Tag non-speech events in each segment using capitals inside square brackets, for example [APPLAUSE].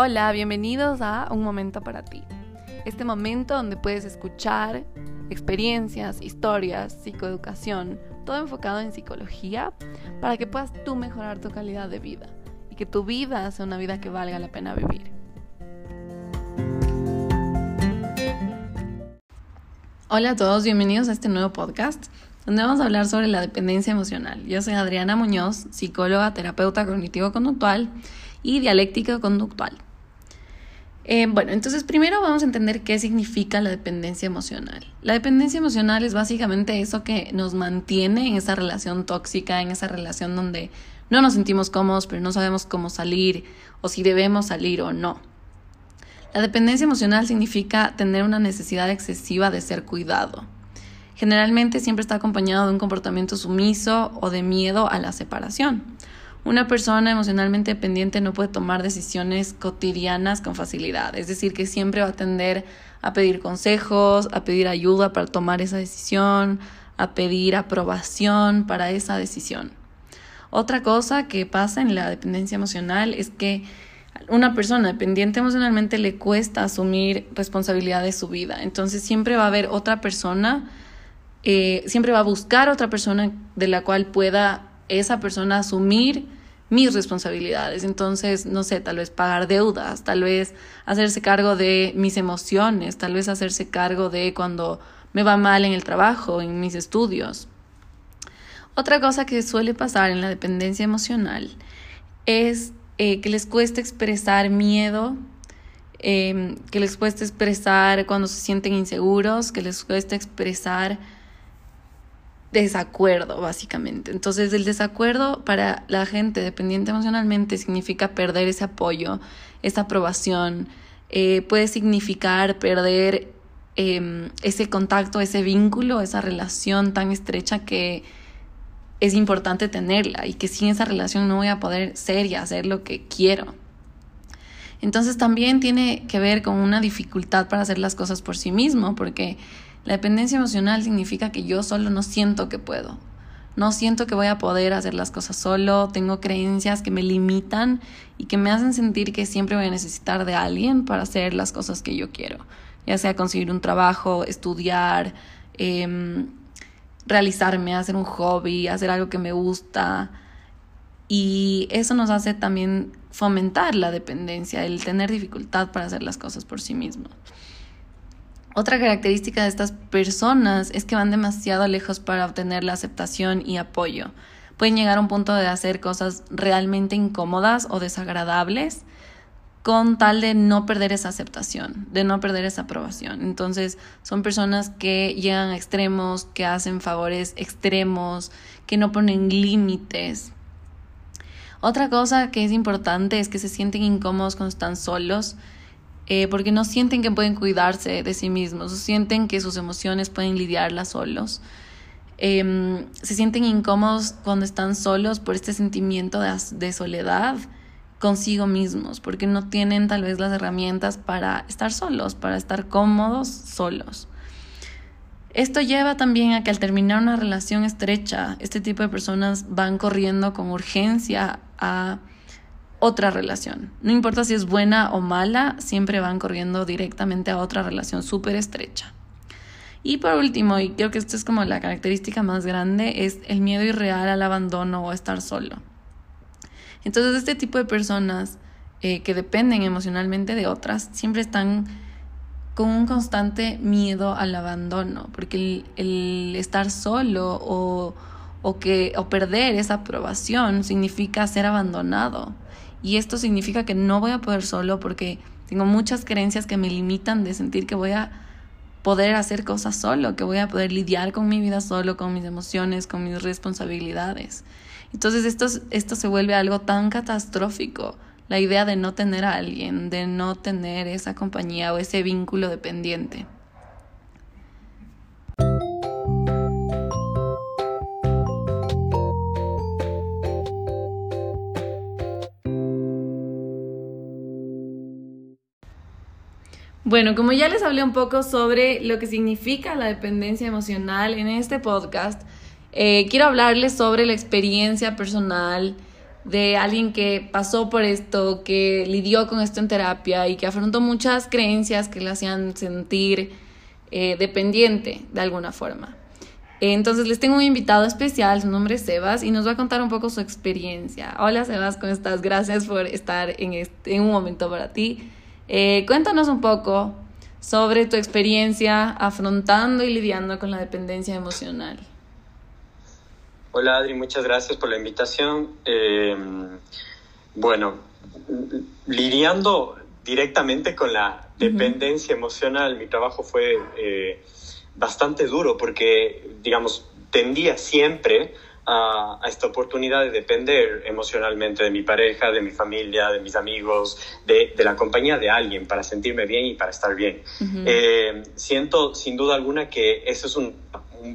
Hola, bienvenidos a Un Momento para ti. Este momento donde puedes escuchar experiencias, historias, psicoeducación, todo enfocado en psicología para que puedas tú mejorar tu calidad de vida y que tu vida sea una vida que valga la pena vivir. Hola a todos, bienvenidos a este nuevo podcast donde vamos a hablar sobre la dependencia emocional. Yo soy Adriana Muñoz, psicóloga, terapeuta cognitivo-conductual y dialéctica conductual. Eh, bueno, entonces primero vamos a entender qué significa la dependencia emocional. La dependencia emocional es básicamente eso que nos mantiene en esa relación tóxica, en esa relación donde no nos sentimos cómodos, pero no sabemos cómo salir o si debemos salir o no. La dependencia emocional significa tener una necesidad excesiva de ser cuidado. Generalmente siempre está acompañado de un comportamiento sumiso o de miedo a la separación. Una persona emocionalmente dependiente no puede tomar decisiones cotidianas con facilidad, es decir, que siempre va a tender a pedir consejos, a pedir ayuda para tomar esa decisión, a pedir aprobación para esa decisión. Otra cosa que pasa en la dependencia emocional es que una persona dependiente emocionalmente le cuesta asumir responsabilidad de su vida. Entonces siempre va a haber otra persona, eh, siempre va a buscar otra persona de la cual pueda esa persona asumir mis responsabilidades. Entonces, no sé, tal vez pagar deudas, tal vez hacerse cargo de mis emociones, tal vez hacerse cargo de cuando me va mal en el trabajo, en mis estudios. Otra cosa que suele pasar en la dependencia emocional es eh, que les cuesta expresar miedo, em, que les cuesta expresar cuando se sienten inseguros, que les cuesta expresar desacuerdo, básicamente. Entonces, el desacuerdo para la gente dependiente emocionalmente significa perder ese apoyo, esa aprobación, eh, puede significar perder em, ese contacto, ese vínculo, esa relación tan estrecha que es importante tenerla y que sin esa relación no voy a poder ser y hacer lo que quiero. Entonces también tiene que ver con una dificultad para hacer las cosas por sí mismo, porque la dependencia emocional significa que yo solo no siento que puedo. No siento que voy a poder hacer las cosas solo, tengo creencias que me limitan y que me hacen sentir que siempre voy a necesitar de alguien para hacer las cosas que yo quiero, ya sea conseguir un trabajo, estudiar, em, realizarme, hacer un hobby, hacer algo que me gusta. Y eso nos hace también fomentar la dependencia, el tener dificultad para hacer las cosas por sí mismo. Otra característica de estas personas es que van demasiado lejos para obtener la aceptación y apoyo. Pueden llegar a un punto de hacer cosas realmente incómodas o desagradables con tal de no perder esa aceptación, de no perder esa aprobación. Entonces son personas que llegan a extremos, que hacen favores extremos, que no ponen límites. Otra cosa que es importante es que se sienten incómodos cuando están solos eh, porque no sienten que pueden cuidarse de sí mismos, sienten que sus emociones pueden lidiarlas solos. Em, se sienten incómodos cuando están solos por este sentimiento de, de soledad consigo mismos, porque no tienen tal vez las herramientas para estar solos, para estar cómodos solos. Esto lleva también a que al terminar una relación estrecha, este tipo de personas van corriendo con urgencia a otra relación. No importa si es buena o mala, siempre van corriendo directamente a otra relación súper estrecha. Y por último, y creo que esta es como la característica más grande, es el miedo irreal al abandono o estar solo. Entonces, este tipo de personas eh, que dependen emocionalmente de otras siempre están con un constante miedo al abandono, porque el, estar solo o, o, que, o perder esa aprobación significa ser abandonado y esto significa que no voy a poder solo porque tengo muchas creencias que me limitan de sentir que voy a poder hacer cosas solo, que voy a poder lidiar con mi vida solo, con mis emociones, con mis responsabilidades. Entonces esto, esto se vuelve algo tan catastrófico, la idea de no tener a alguien, de no tener esa compañía o ese vínculo dependiente. Bueno, como ya les hablé un poco sobre lo que significa la dependencia emocional en este podcast, eh, quiero hablarles sobre la experiencia personal de alguien que pasó por esto, que lidió con esto en terapia y que afrontó muchas creencias que le hacían sentir eh, dependiente de alguna forma. Entonces les tengo un invitado especial, su nombre es Sebas, y nos va a contar un poco su experiencia. Hola Sebas, ¿cómo estás? Gracias por estar en, este, en un momento para ti. Eh, cuéntanos un poco sobre tu experiencia afrontando y lidiando con la dependencia emocional. Hola Adri, muchas gracias por la invitación. Eh, bueno, lidiando directamente con la dependencia emocional, mi trabajo fue eh, bastante duro porque, digamos, tendía siempre a, esta oportunidad de depender emocionalmente de mi pareja, de mi familia, de mis amigos, de, la compañía de alguien para sentirme bien y para estar bien. Eh, siento sin duda alguna que eso es un,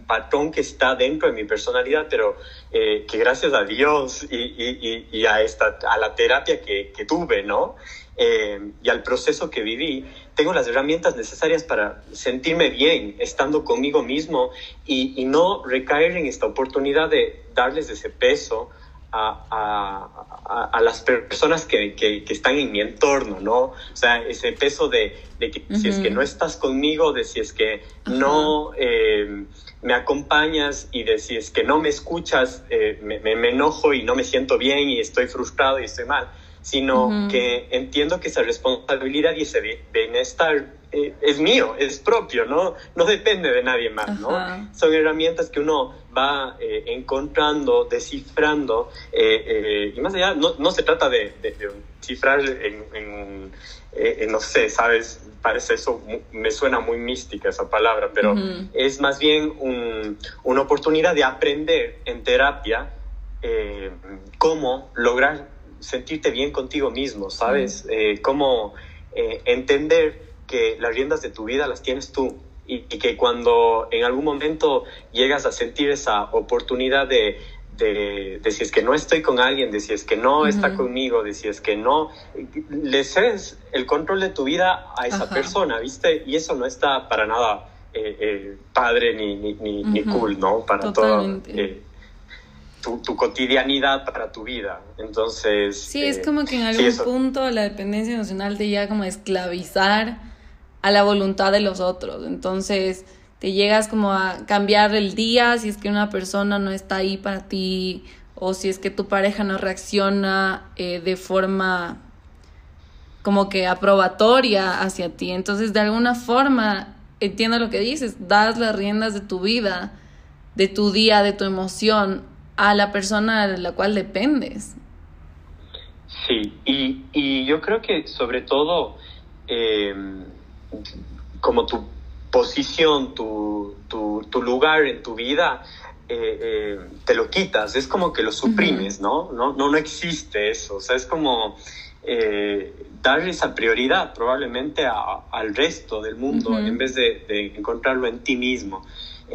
patrón que está dentro de mi personalidad, pero eh, que gracias a Dios y, a, esta, a la terapia que, que tuve, ¿no? Eh, y al proceso que viví, tengo las herramientas necesarias para sentirme bien estando conmigo mismo y, no recaer en esta oportunidad de darles ese peso a, a, a, las personas que, que, están en mi entorno, ¿no? O sea, ese peso de, de que si es que no estás conmigo, de si es que no eh, me acompañas y de si es que no me escuchas, eh, me, me enojo y no me siento bien y estoy frustrado y estoy mal sino que entiendo que esa responsabilidad y ese bienestar eh, es mío, es propio, ¿no? No depende de nadie más, ¿no? Son herramientas que uno va eh, encontrando, descifrando, eh, y más allá, no, no se trata de, de, cifrar en, no sé, ¿sabes? Parece eso, me suena muy mística esa palabra, pero es más bien un, una oportunidad de aprender en terapia cómo lograr sentirte bien contigo mismo, ¿sabes? Eh, cómo eh, entender que las riendas de tu vida las tienes tú y, que cuando en algún momento llegas a sentir esa oportunidad de, de, si es que no estoy con alguien, de si es que no está conmigo, de si es que no, le cedes el control de tu vida a esa persona, ¿viste? Y eso no está para nada eh, padre ni, ni, ni, cool, ¿no? Para todo tu, cotidianidad para tu vida. Entonces... Sí, es eh, como que en algún punto la dependencia emocional te llega como a esclavizar a la voluntad de los otros. Entonces te llegas como a cambiar el día si es que una persona no está ahí para ti o si es que tu pareja no reacciona eh, de forma como que aprobatoria hacia ti. Entonces, de alguna forma, entiendo lo que dices, das las riendas de tu vida, de tu día, de tu emoción a la persona de la cual dependes. Sí, y, y yo creo que sobre todo, em, como tu posición, tu, tu, tu, lugar en tu vida, eh, eh, te lo quitas, es como que lo suprimes, ¿no? ¿no? No, no existe eso, o sea, es como eh, darle esa prioridad probablemente al resto del mundo en vez de, de, encontrarlo en ti mismo.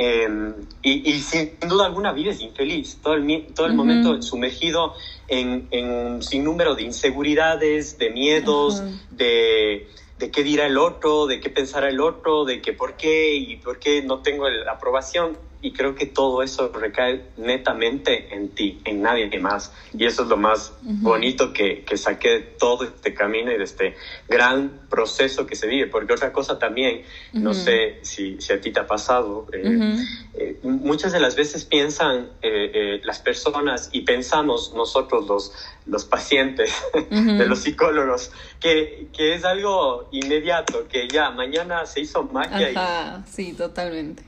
Em, y, sin duda alguna vives infeliz, todo el, todo el momento sumergido en, en, un sinnúmero de inseguridades, de miedos, de, de, qué dirá el otro, de qué pensará el otro, de qué por qué y por qué no tengo la aprobación y creo que todo eso recae netamente en ti, en nadie más. Y eso es lo más bonito que, que, saqué de todo este camino y de este gran proceso que se vive. Porque otra cosa también, no sé si, si, a ti te ha pasado, eh, eh, muchas de las veces piensan eh, las personas y pensamos nosotros los, los pacientes [LAUGHS] de los psicólogos que, que, es algo inmediato, que ya mañana se hizo magia. Ajá, sí, totalmente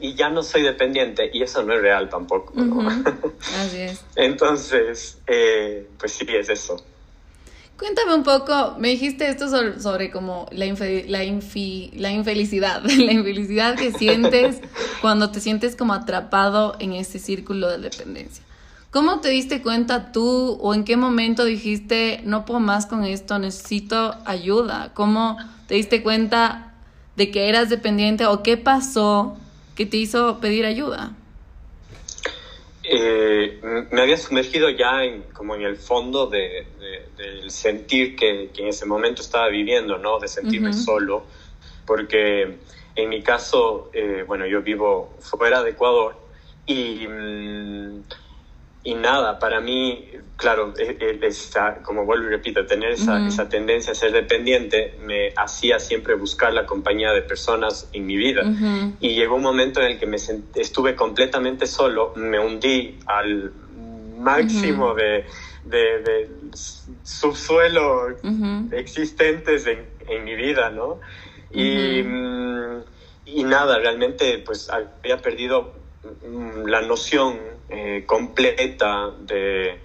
y ya no soy dependiente y eso no es real tampoco. [LAUGHS] Así es. Entonces, eh, pues sí, es eso. Cuéntame un poco, me dijiste esto sobre, como la, la, infi la infelicidad, [LAUGHS] la infelicidad que sientes [LAUGHS] cuando te sientes como atrapado en ese círculo de dependencia. ¿Cómo te diste cuenta tú o en qué momento dijiste, no puedo más con esto, necesito ayuda? ¿Cómo te diste cuenta de que eras dependiente o qué pasó ¿Qué te hizo pedir ayuda? Eh, me había sumergido ya en, como en el fondo de, del sentir que, en ese momento estaba viviendo, ¿no? De sentirme solo, porque en mi caso, eh, bueno, yo vivo fuera de Ecuador y, mm, y nada, para mí, claro, esa, como vuelvo y repito, tener esa, esa, tendencia a ser dependiente me hacía siempre buscar la compañía de personas en mi vida. Y llegó un momento en el que me estuve completamente solo, me hundí al máximo de, de, subsuelo existentes en, en, mi vida, ¿no? Y, mm, y nada, realmente pues había perdido mm, la noción eh, completa de,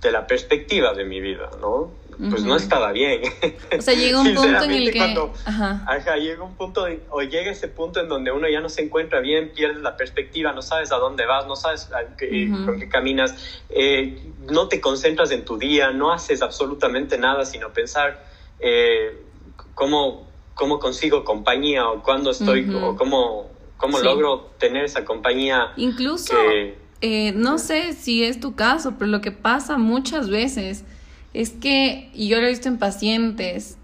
de la perspectiva de mi vida, ¿no? Pues no estaba bien. O sea, llega un [LAUGHS] punto en el que... Cuando, ajá. llega un punto, o llega ese punto en donde uno ya no se encuentra bien, pierdes la perspectiva, no sabes a dónde vas, no sabes con qué caminas, eh, no te concentras en tu día, no haces absolutamente nada sino pensar eh, cómo, cómo consigo compañía o cuándo estoy, o cómo ¿Cómo logro tener esa compañía? Incluso, eh, no sé si es tu caso, pero lo que pasa muchas veces es que, y yo lo he visto en pacientes,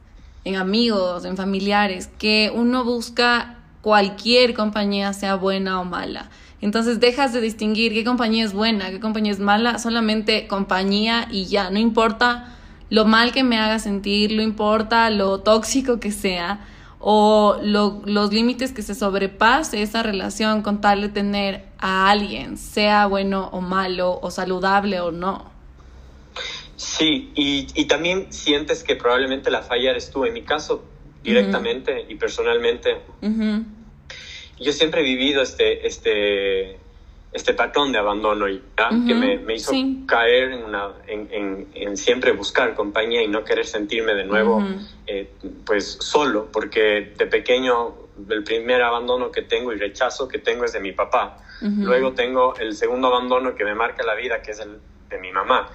en amigos, en familiares, que uno busca cualquier compañía, sea buena o mala. Entonces dejas de distinguir qué compañía es buena, qué compañía es mala, solamente compañía y ya, no importa lo mal que me haga sentir, no importa lo tóxico que sea, o los límites que se sobrepase esa relación con tal de tener a alguien, sea bueno o malo, o saludable o no. Sí, y, también sientes que probablemente la falla eres tú. En mi caso, directamente y personalmente, yo siempre he vivido este, este, este patrón de abandono y que me, me hizo caer en, una, en, en, siempre buscar compañía y no querer sentirme de nuevo eh, pues solo, porque de pequeño el primer abandono que tengo y rechazo que tengo es de mi papá. Luego tengo el segundo abandono que me marca la vida, que es el de mi mamá.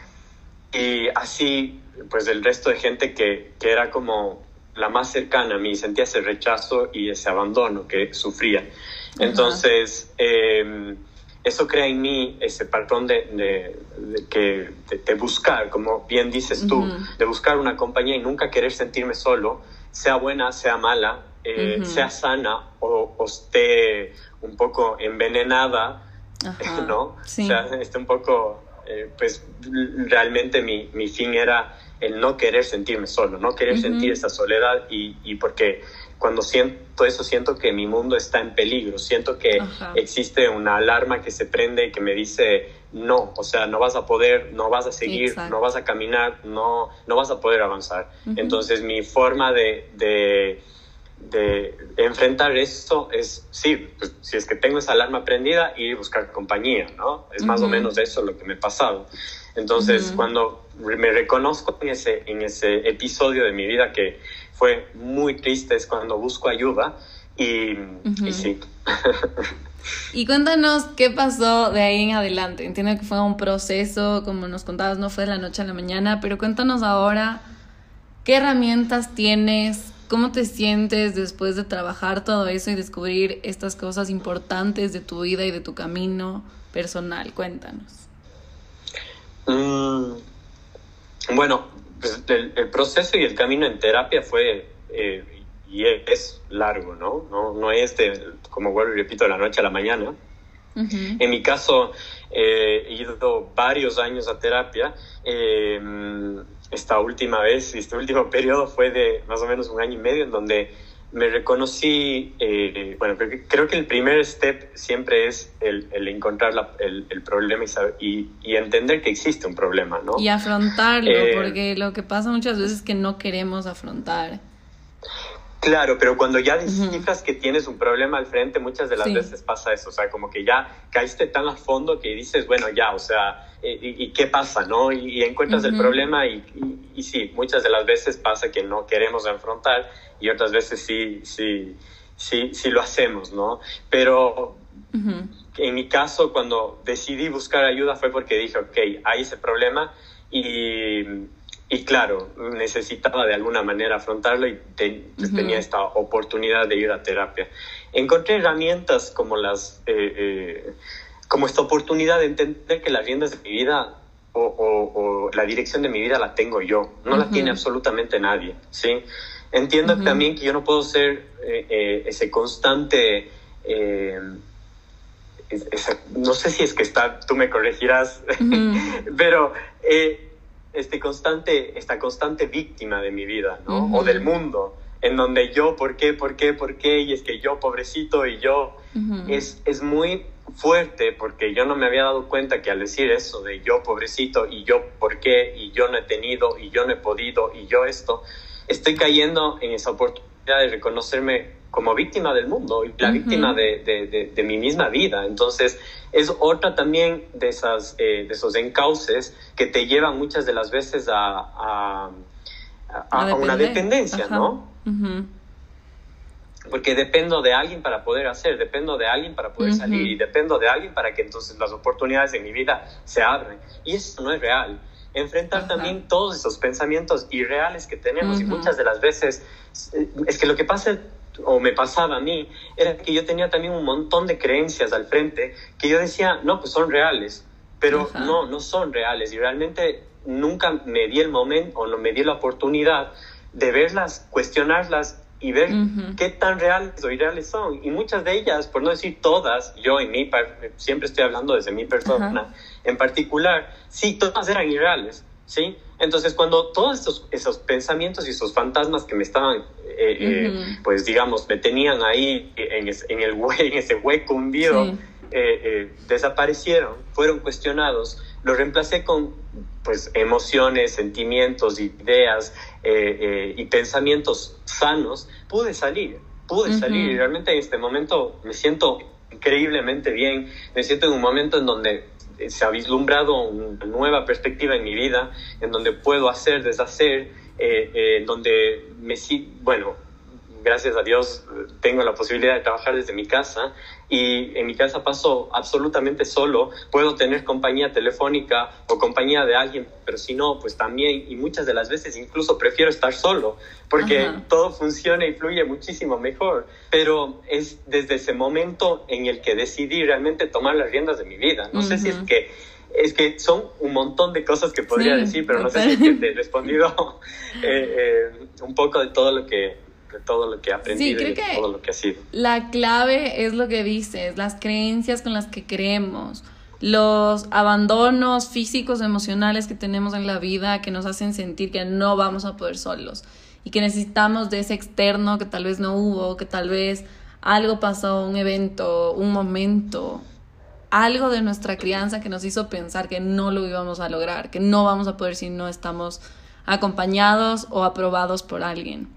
Y así, pues el resto de gente que, que era como la más cercana a mí, sentía ese rechazo y ese abandono que sufría. Entonces, eh, eso crea en mí ese patrón de, de, buscar, como bien dices tú, de buscar una compañía y nunca querer sentirme solo, sea buena, sea mala, eh, sea sana o, esté un poco envenenada, [LAUGHS] ¿no? Sí. O sea, esté un poco, eh, pues realmente mi, mi, fin era el no querer sentirme solo, no querer sentir esa soledad y, y porque cuando siento eso, siento que mi mundo está en peligro, siento que existe una alarma que se prende que me dice, no, o sea, no vas a poder, no vas a seguir, no vas a caminar, no, no vas a poder avanzar. Entonces mi forma de, de, enfrentar esto es, sí, pues, si es que tengo esa alarma prendida, ir a buscar compañía, ¿no? Es más o menos eso lo que me ha pasado. Entonces, cuando me reconozco en ese, en ese episodio de mi vida que fue muy triste es cuando busco ayuda y, sí. y cuéntanos qué pasó de ahí en adelante. Entiendo que fue un proceso, como nos contabas, no fue de la noche a la mañana, pero cuéntanos ahora qué herramientas tienes, cómo te sientes después de trabajar todo eso y descubrir estas cosas importantes de tu vida y de tu camino personal. Cuéntanos. Mm, bueno, pues, el, proceso y el camino en terapia fue eh, y es largo, ¿no? No, no es de, como vuelvo y repito, de la noche a la mañana. En mi caso, eh, he ido varios años a terapia. Eh, esta última vez, este último [LAUGHS] periodo fue de más o menos un año y medio en donde me reconocí, eh, bueno, creo que el primer step siempre es el, el encontrar el, el, problema y, y, entender que existe un problema, ¿no? Y afrontarlo, eh, porque lo que pasa muchas veces es que no queremos afrontar. Claro, pero cuando ya descifras que tienes un problema al frente, muchas de las veces pasa eso, o sea, como que ya caíste tan a fondo que dices, bueno, ya, o sea, eh, ¿y, qué pasa, no? Y, encuentras el problema y, y, sí, muchas de las veces pasa que no queremos afrontar y otras veces sí, sí, sí, sí lo hacemos, ¿no? Pero en mi caso, cuando decidí buscar ayuda fue porque dije, ok, hay ese problema y, y claro, necesitaba de alguna manera afrontarlo y tenía esta oportunidad de ir a terapia. Encontré herramientas como las... Eh, eh, como esta oportunidad de entender que las riendas de mi vida o, o, la dirección de mi vida la tengo yo, no la tiene absolutamente nadie, ¿sí? Entiendo también que yo no puedo ser eh, eh, ese constante, no sé si es que está, tú me corregirás, [LAUGHS] pero eh, este constante, esta constante víctima de mi vida, ¿no? O del mundo, en donde yo, ¿por qué, por qué, por qué? Y es que yo, pobrecito, y yo, es, es muy fuerte porque yo no me había dado cuenta que al decir eso de yo, pobrecito, y yo, ¿por qué? Y yo no he tenido, y yo no he podido, y yo esto, estoy cayendo en esa oportunidad de reconocerme como víctima del mundo y la víctima de, de, de, mi misma vida. Entonces, es otra también de, esas, eh, de esos encauces que te llevan muchas de las veces a, a, a, una dependencia, ¿no? Porque dependo de alguien para poder hacer, dependo de alguien para poder salir y dependo de alguien para que entonces las oportunidades en mi vida se abran. Y eso no es real. Enfrentar también todos esos pensamientos irreales que tenemos y muchas de las veces eh, es que lo que pasa o me pasaba a mí, era que yo tenía también un montón de creencias al frente que yo decía, no, pues son reales, pero no, no son reales y realmente nunca me di el momento o no me di la oportunidad de verlas, cuestionarlas y ver qué tan reales o irreales son. Y muchas de ellas, por no decir todas, yo y mí, siempre estoy hablando desde mi persona en particular, sí, todas eran irreales, ¿sí? Entonces, cuando todos esos, esos pensamientos y esos fantasmas que me estaban, eh, eh, pues digamos, me tenían ahí en, en, el [LAUGHS] en ese hueco hundido, eh, desaparecieron, fueron cuestionados, los reemplacé con pues emociones, sentimientos, ideas y pensamientos sanos, pude salir, pude salir y realmente en este momento me siento increíblemente bien, me siento en un momento en donde se ha vislumbrado una nueva perspectiva en mi vida, en donde puedo hacer, deshacer, eh, eh, donde me bueno, gracias a Dios tengo la posibilidad de trabajar desde mi casa y en mi casa paso absolutamente solo, puedo tener compañía telefónica o compañía de alguien, pero si no, pues también y muchas de las veces incluso prefiero estar solo porque todo funciona y fluye muchísimo mejor, pero es desde ese momento en el que decidí realmente tomar las riendas de mi vida. No sé si es que es que son un montón de cosas que podría decir, pero no sé si te he respondido [LAUGHS] eh, eh, un poco de todo lo que de todo lo que he aprendido y todo lo que ha sido. La clave es lo que dices, las creencias con las que creemos, los abandonos físicos, emocionales que tenemos en la vida que nos hacen sentir que no vamos a poder solos y que necesitamos de ese externo que tal vez no hubo, que tal vez algo pasó, un evento, un momento, algo de nuestra crianza que nos hizo pensar que no lo íbamos a lograr, que no vamos a poder si no estamos acompañados o aprobados por alguien.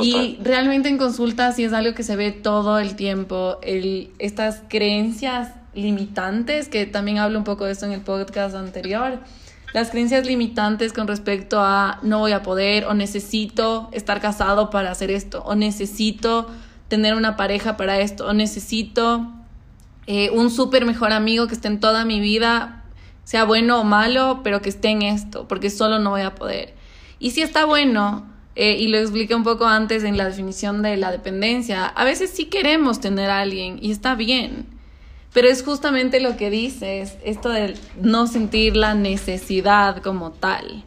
Y realmente en consulta sí es algo que se ve todo el tiempo, el, estas creencias limitantes, que también hablo un poco de esto en el podcast anterior, las creencias limitantes con respecto a no voy a poder o necesito estar casado para hacer esto, o necesito tener una pareja para esto, o necesito eh, un súper mejor amigo que esté en toda mi vida, sea bueno o malo, pero que esté en esto, porque solo no voy a poder. Y si está bueno, eh, y lo expliqué un poco antes en la definición de la dependencia, a veces sí queremos tener a alguien y está bien, pero es justamente lo que dices, esto de no sentir la necesidad como tal.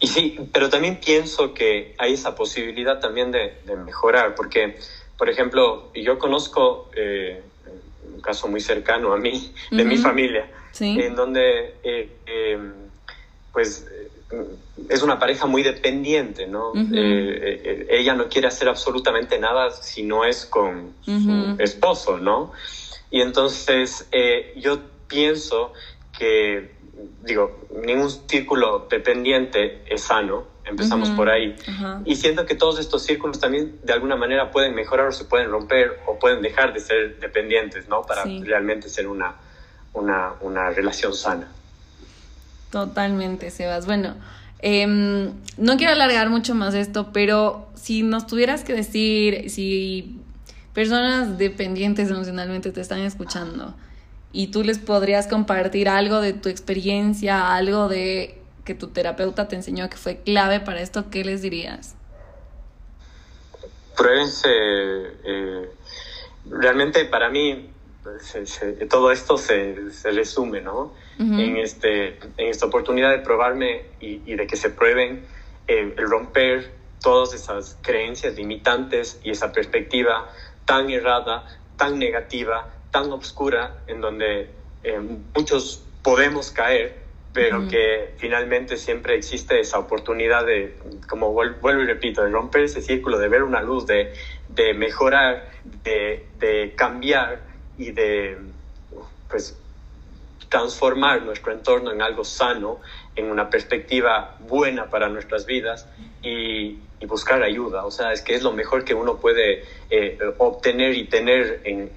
Y sí, pero también pienso que hay esa posibilidad también de, de mejorar, porque por ejemplo, yo conozco eh, un caso muy cercano a mí, de mi familia, en donde eh, em, pues es una pareja muy dependiente, ¿no? Eh, ella no quiere hacer absolutamente nada si no es con su esposo, ¿no? Y entonces yo pienso que, digo, ningún círculo dependiente es sano, Empezamos por ahí. Y siento que todos estos círculos también de alguna manera pueden mejorar o se pueden romper o pueden dejar de ser dependientes, ¿no? Para realmente ser una, una, una, relación sana. Totalmente, Sebas. Bueno, em, no quiero alargar mucho más esto, pero si nos tuvieras que decir, si personas dependientes emocionalmente te están escuchando y tú les podrías compartir algo de tu experiencia, algo de que tu terapeuta te enseñó que fue clave para esto, ¿qué les dirías? Pruébense. Eh, realmente para mí todo esto se, se resume, ¿no? en, este, en esta oportunidad de probarme y, de que se prueben el romper todas esas creencias limitantes y esa perspectiva tan errada, tan negativa, tan oscura, en donde eh, muchos podemos caer, pero que finalmente siempre existe esa oportunidad de, como vuelvo y repito, de romper ese círculo, de ver una luz, de, de mejorar, de, de cambiar y de pues transformar nuestro entorno en algo sano, en una perspectiva buena para nuestras vidas y, buscar ayuda. O sea, es que es lo mejor que uno puede eh, obtener y tener en,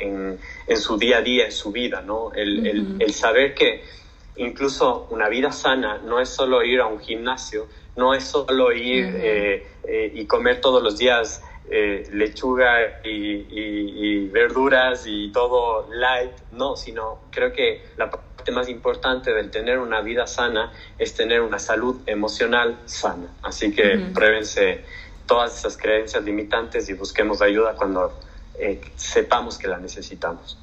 en, su día a día, en su vida, ¿no? El, el, saber que incluso una vida sana no es solo ir a un gimnasio, no es solo ir eh, eh, y comer todos los días eh, lechuga y, verduras y todo light, no, sino creo que la parte más importante del tener una vida sana es tener una salud emocional sana. Así que pruébense todas esas creencias limitantes y busquemos ayuda cuando eh, sepamos que la necesitamos.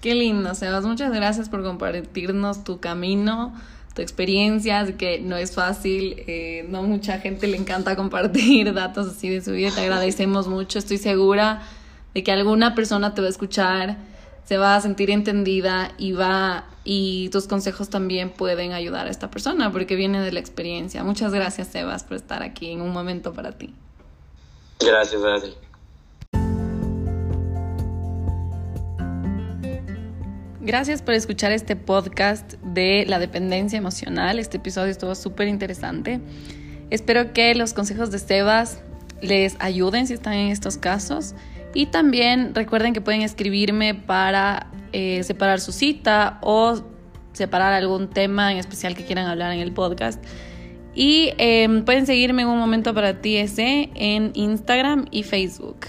Qué lindo, Sebas. Muchas gracias por compartirnos tu camino tu experiencia, que no es fácil, eh, no mucha gente le encanta [LAUGHS] compartir datos así de su vida, te agradecemos mucho, estoy segura de que alguna persona te va a escuchar, se va a sentir entendida y va y tus consejos también pueden ayudar a esta persona porque viene de la experiencia. Muchas gracias, Sebas, por estar aquí en un momento para ti. Gracias, Adri. Gracias por escuchar este podcast de la dependencia emocional. Este episodio estuvo súper interesante. Espero que los consejos de Sebas les ayuden si están en estos casos. Y también recuerden que pueden escribirme para eh, separar su cita o separar algún tema en especial que quieran hablar en el podcast. Y em, pueden seguirme en un momento para ti ese en Instagram y Facebook.